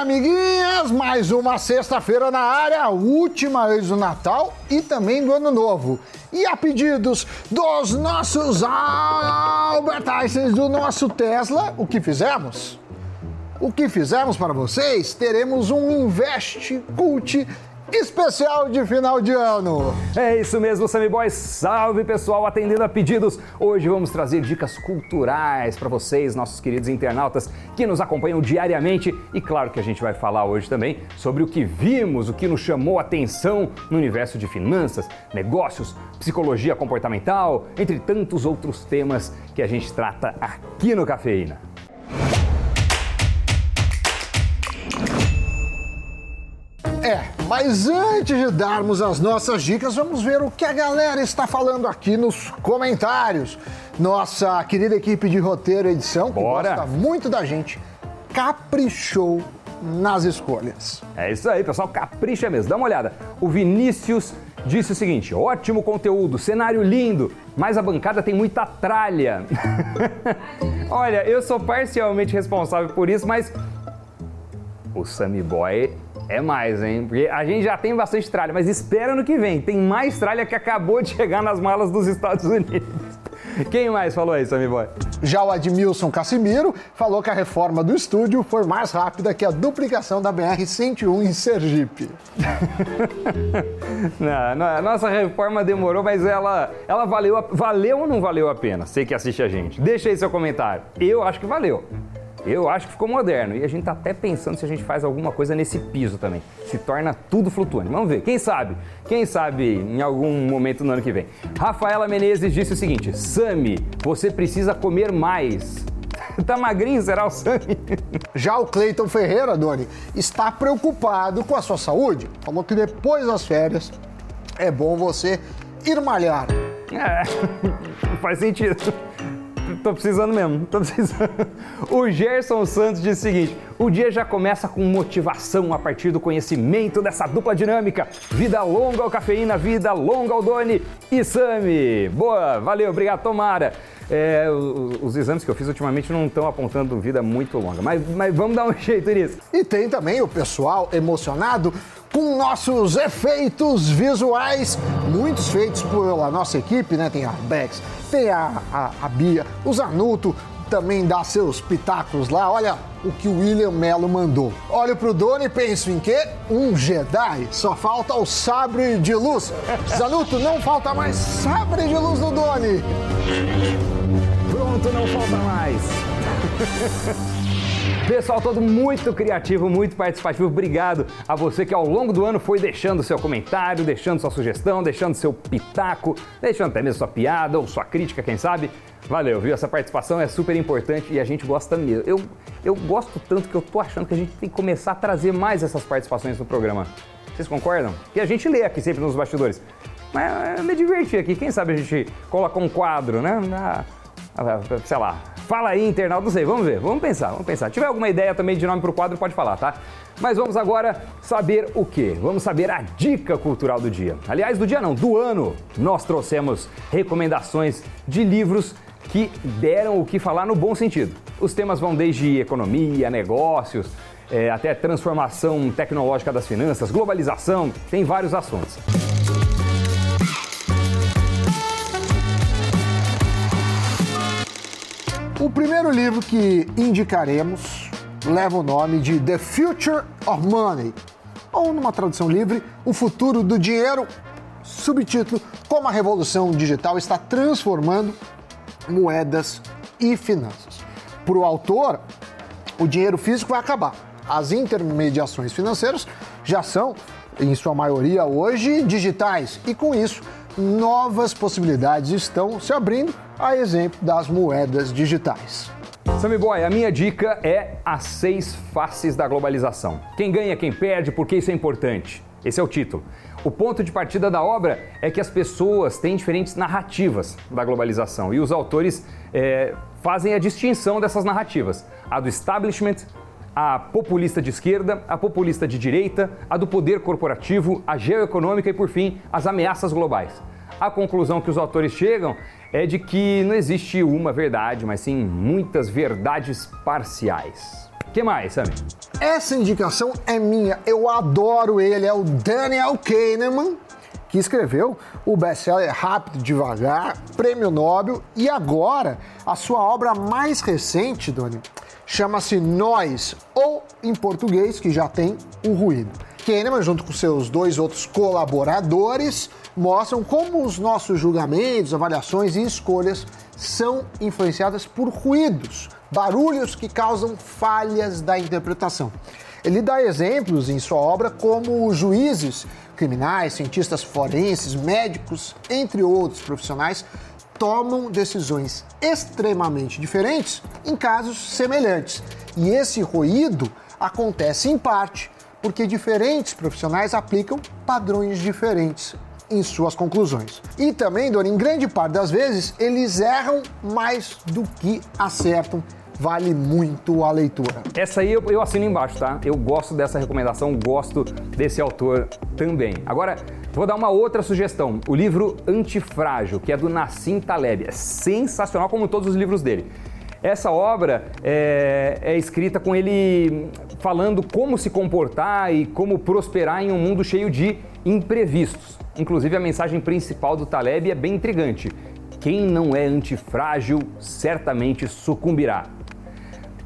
amiguinhas, mais uma sexta-feira na área, última vez do Natal e também do Ano Novo. E a pedidos dos nossos Albert Einstein do nosso Tesla, o que fizemos? O que fizemos para vocês? Teremos um Invest Cult especial de final de ano. É isso mesmo, Sammy Boy. Salve pessoal, atendendo a pedidos. Hoje vamos trazer dicas culturais para vocês, nossos queridos internautas que nos acompanham diariamente. E claro que a gente vai falar hoje também sobre o que vimos, o que nos chamou a atenção no universo de finanças, negócios, psicologia comportamental, entre tantos outros temas que a gente trata aqui no Cafeína. Mas antes de darmos as nossas dicas, vamos ver o que a galera está falando aqui nos comentários. Nossa querida equipe de roteiro e edição, que Bora. gosta muito da gente, caprichou nas escolhas. É isso aí, pessoal, capricha mesmo. Dá uma olhada. O Vinícius disse o seguinte: ótimo conteúdo, cenário lindo, mas a bancada tem muita tralha. Olha, eu sou parcialmente responsável por isso, mas o Sammy Boy é mais, hein? Porque a gente já tem bastante tralha, mas espera no que vem. Tem mais tralha que acabou de chegar nas malas dos Estados Unidos. Quem mais falou aí, Sammy Boy? Já o Admilson Casimiro falou que a reforma do estúdio foi mais rápida que a duplicação da BR-101 em Sergipe. Não, não, a nossa reforma demorou, mas ela, ela valeu, valeu ou não valeu a pena? Você que assiste a gente. Deixa aí seu comentário. Eu acho que valeu. Eu acho que ficou moderno. E a gente tá até pensando se a gente faz alguma coisa nesse piso também. Se torna tudo flutuante. Vamos ver. Quem sabe? Quem sabe em algum momento no ano que vem. Rafaela Menezes disse o seguinte: Sami, você precisa comer mais. tá magrinho, será o Sami? Já o Cleiton Ferreira, Doni, está preocupado com a sua saúde. Falou que depois das férias é bom você ir malhar. É, faz sentido. Tô precisando mesmo, tô precisando. O Gerson Santos diz o seguinte: o dia já começa com motivação a partir do conhecimento dessa dupla dinâmica. Vida longa ao cafeína, vida longa ao Doni e Sami. Boa, valeu, obrigado, Tomara. É, o- os exames que eu fiz ultimamente não estão apontando vida muito longa, mas, mas vamos dar um jeito nisso. E tem também o pessoal emocionado com nossos efeitos visuais, muitos feitos pela nossa equipe, né? Tem a Bex, tem a, a, a Bia, o Zanuto também dá seus pitacos lá. Olha o que o William Mello mandou. Olho pro Doni e penso em quê? Um Jedi. Só falta o sabre de luz. Zanuto, não falta mais sabre de luz do Doni. Pronto, não falta mais. Pessoal todo muito criativo, muito participativo. Obrigado a você que ao longo do ano foi deixando seu comentário, deixando sua sugestão, deixando seu pitaco, deixando até mesmo sua piada ou sua crítica, quem sabe. Valeu, viu? Essa participação é super importante e a gente gosta mesmo. Eu, eu gosto tanto que eu tô achando que a gente tem que começar a trazer mais essas participações no programa. Vocês concordam? Que a gente lê aqui sempre nos bastidores. Mas eu me diverti aqui. Quem sabe a gente coloca um quadro, né? Na- sei lá, fala aí, internauta, não sei, vamos ver, vamos pensar, vamos pensar. Se tiver alguma ideia também de nome pro quadro, pode falar, tá? Mas vamos agora saber o quê? Vamos saber a dica cultural do dia. Aliás, do dia não, do ano. Nós trouxemos recomendações de livros que deram o que falar no bom sentido. Os temas vão desde economia, negócios, eh, até transformação tecnológica das finanças, globalização, tem vários assuntos. O primeiro livro que indicaremos leva o nome de The Future of Money, ou numa tradução livre, O Futuro do Dinheiro, subtítulo Como a Revolução Digital está transformando moedas e finanças. Para o autor, o dinheiro físico vai acabar. As intermediações financeiras já são, em sua maioria hoje, digitais e com isso novas possibilidades estão se abrindo, a exemplo das moedas digitais. Sammy Boy, a minha dica é as seis faces da globalização. Quem ganha, quem perde, por que isso é importante? Esse é o título. O ponto de partida da obra é que as pessoas têm diferentes narrativas da globalização e os autores eh, fazem a distinção dessas narrativas: a do establishment, a populista de esquerda, a populista de direita, a do poder corporativo, a geoeconômica e, por fim, as ameaças globais. A conclusão que os autores chegam é de que não existe uma verdade, mas sim muitas verdades parciais. Que mais, Sammy? Essa indicação é minha, eu adoro ele, é o Daniel Kahneman, que escreveu o best-seller Rápido Devagar, Prêmio Nobel, e agora a sua obra mais recente, Doni, chama-se Nós, ou em português, que já tem o ruído. Kahneman, junto com seus dois outros colaboradores, mostram como os nossos julgamentos, avaliações e escolhas são influenciadas por ruídos, barulhos que causam falhas da interpretação. Ele dá exemplos em sua obra como juízes criminais, cientistas forenses, médicos, entre outros profissionais, tomam decisões extremamente diferentes em casos semelhantes. E esse ruído acontece em parte porque diferentes profissionais aplicam padrões diferentes em suas conclusões. E também, Dona, em grande parte das vezes, eles erram mais do que acertam. Vale muito a leitura. Essa aí eu, eu assino embaixo, tá? Eu gosto dessa recomendação, gosto desse autor também. Agora, vou dar uma outra sugestão. O livro Antifrágil, que é do Nassim Taleb. É sensacional, como todos os livros dele. Essa obra é, é, escrita com ele falando como se comportar e como prosperar em um mundo cheio de imprevistos. Inclusive, a mensagem principal do Taleb é bem intrigante. Quem não é antifrágil certamente sucumbirá.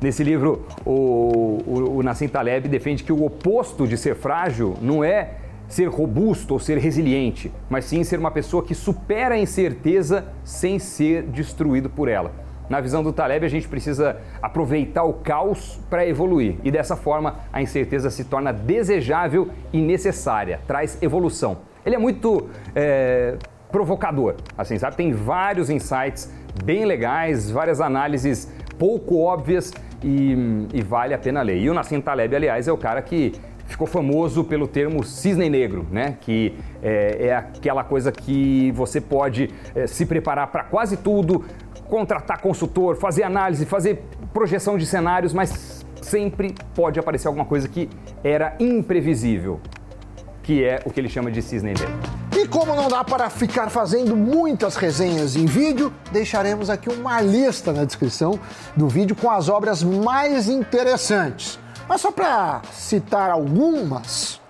Nesse livro, o, o, o Nassim Taleb defende que o oposto de ser frágil não é ser robusto ou ser resiliente, mas sim ser uma pessoa que supera a incerteza sem ser destruído por ela. Na visão do Taleb, a gente precisa aproveitar o caos para evoluir e dessa forma a incerteza se torna desejável e necessária, traz evolução. Ele é muito é, provocador, assim, sabe? Tem vários insights bem legais, várias análises pouco óbvias e, e vale a pena ler. E o Nassim Taleb, aliás, é o cara que ficou famoso pelo termo cisne negro, né? Que é, é aquela coisa que você pode é, se preparar para quase tudo, contratar consultor, fazer análise, fazer projeção de cenários, mas sempre pode aparecer alguma coisa que era imprevisível, que é o que ele chama de cisne negro. E como não dá para ficar fazendo muitas resenhas em vídeo, deixaremos aqui uma lista na descrição do vídeo com as obras mais interessantes. Mas só para citar algumas: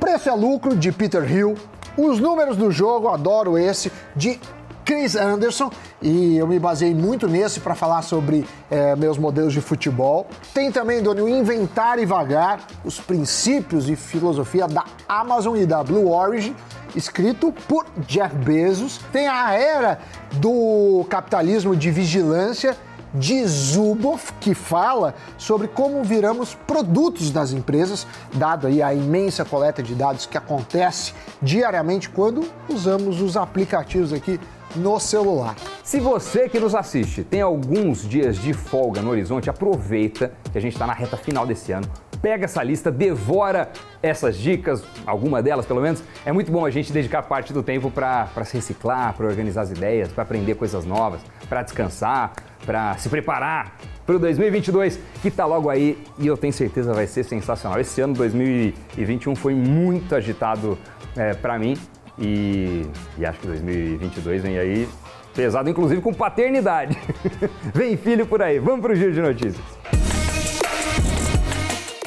Preço é Lucro de Peter Hill, Os Números do Jogo, adoro esse, de Chris Anderson, e eu me baseei muito nesse para falar sobre é, meus modelos de futebol. Tem também, Doni, o Inventar e Vagar, os princípios e filosofia da Amazon e da Blue Origin, escrito por Jeff Bezos. Tem a era do capitalismo de vigilância de Zuboff, que fala sobre como viramos produtos das empresas, dado aí a imensa coleta de dados que acontece diariamente quando usamos os aplicativos aqui no celular. Se você que nos assiste tem alguns dias de folga no horizonte, aproveita que a gente está na reta final desse ano. Pega essa lista, devora essas dicas, alguma delas pelo menos. É muito bom a gente dedicar parte do tempo para se reciclar, para organizar as ideias, para aprender coisas novas, para descansar, para se preparar para o 2022 que está logo aí e eu tenho certeza vai ser sensacional. Esse ano 2021 foi muito agitado é, para mim e, e acho que 2022 vem aí pesado, inclusive com paternidade. vem filho por aí. Vamos para o giro de notícias.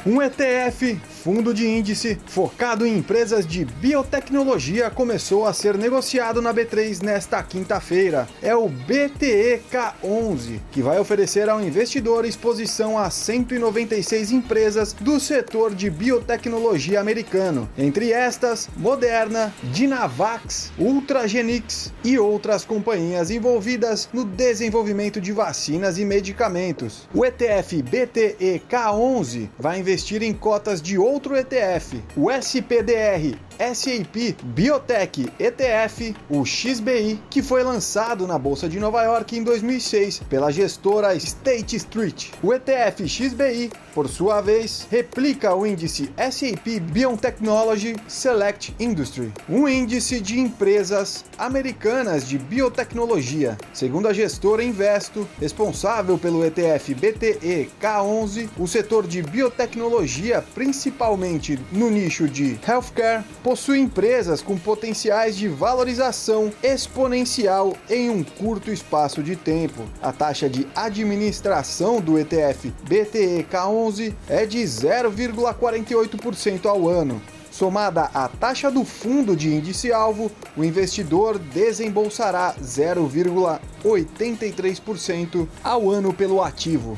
Um ETF fundo de índice focado em empresas de biotecnologia começou a ser negociado na B3 nesta quinta-feira. É o BTEK11, que vai oferecer ao investidor exposição a 196 empresas do setor de biotecnologia americano, entre estas Moderna, Dynavax, Ultragenix e outras companhias envolvidas no desenvolvimento de vacinas e medicamentos. O ETF BTEK11 vai investir em cotas de outro ETF, o SPDR SAP Biotech ETF, o XBI, que foi lançado na Bolsa de Nova York em 2006 pela gestora State Street. O ETF XBI, por sua vez, replica o índice SAP Biotechnology Select Industry, um índice de empresas americanas de biotecnologia. Segundo a gestora Investo, responsável pelo ETF BTE K11, o setor de biotecnologia, principalmente no nicho de healthcare, possui empresas com potenciais de valorização exponencial em um curto espaço de tempo. A taxa de administração do ETF BTEK11 é de 0,48% ao ano. Somada à taxa do fundo de índice-alvo, o investidor desembolsará 0,83% ao ano pelo ativo.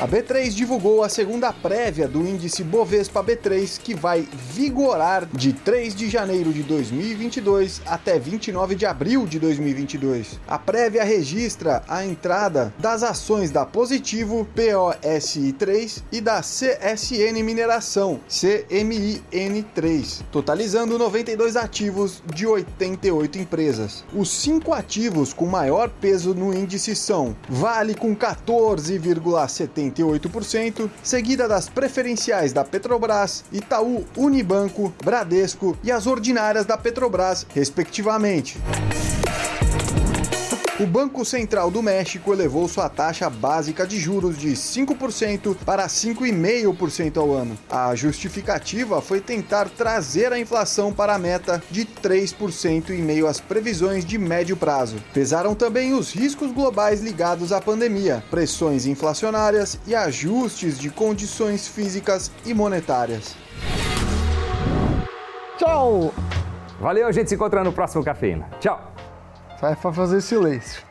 A B3 divulgou a segunda prévia do índice Bovespa B3, que vai vigorar de 3 de janeiro de 2022 até 29 de abril de 2022. A prévia registra a entrada das ações da Positivo, POSI3 e da CSN Mineração, CMIN3, totalizando 92 ativos de 88 empresas. Os cinco ativos com maior peso no índice são Vale com 14,70 48%, seguida das preferenciais da Petrobras, Itaú, Unibanco, Bradesco e as ordinárias da Petrobras, respectivamente. O Banco Central do México elevou sua taxa básica de juros de 5% para 5,5% ao ano. A justificativa foi tentar trazer a inflação para a meta de 3% em meio às previsões de médio prazo. Pesaram também os riscos globais ligados à pandemia, pressões inflacionárias e ajustes de condições físicas e monetárias. Tchau! Valeu, a gente se encontra no próximo Cafeína. Tchau! Sai pra fazer silêncio.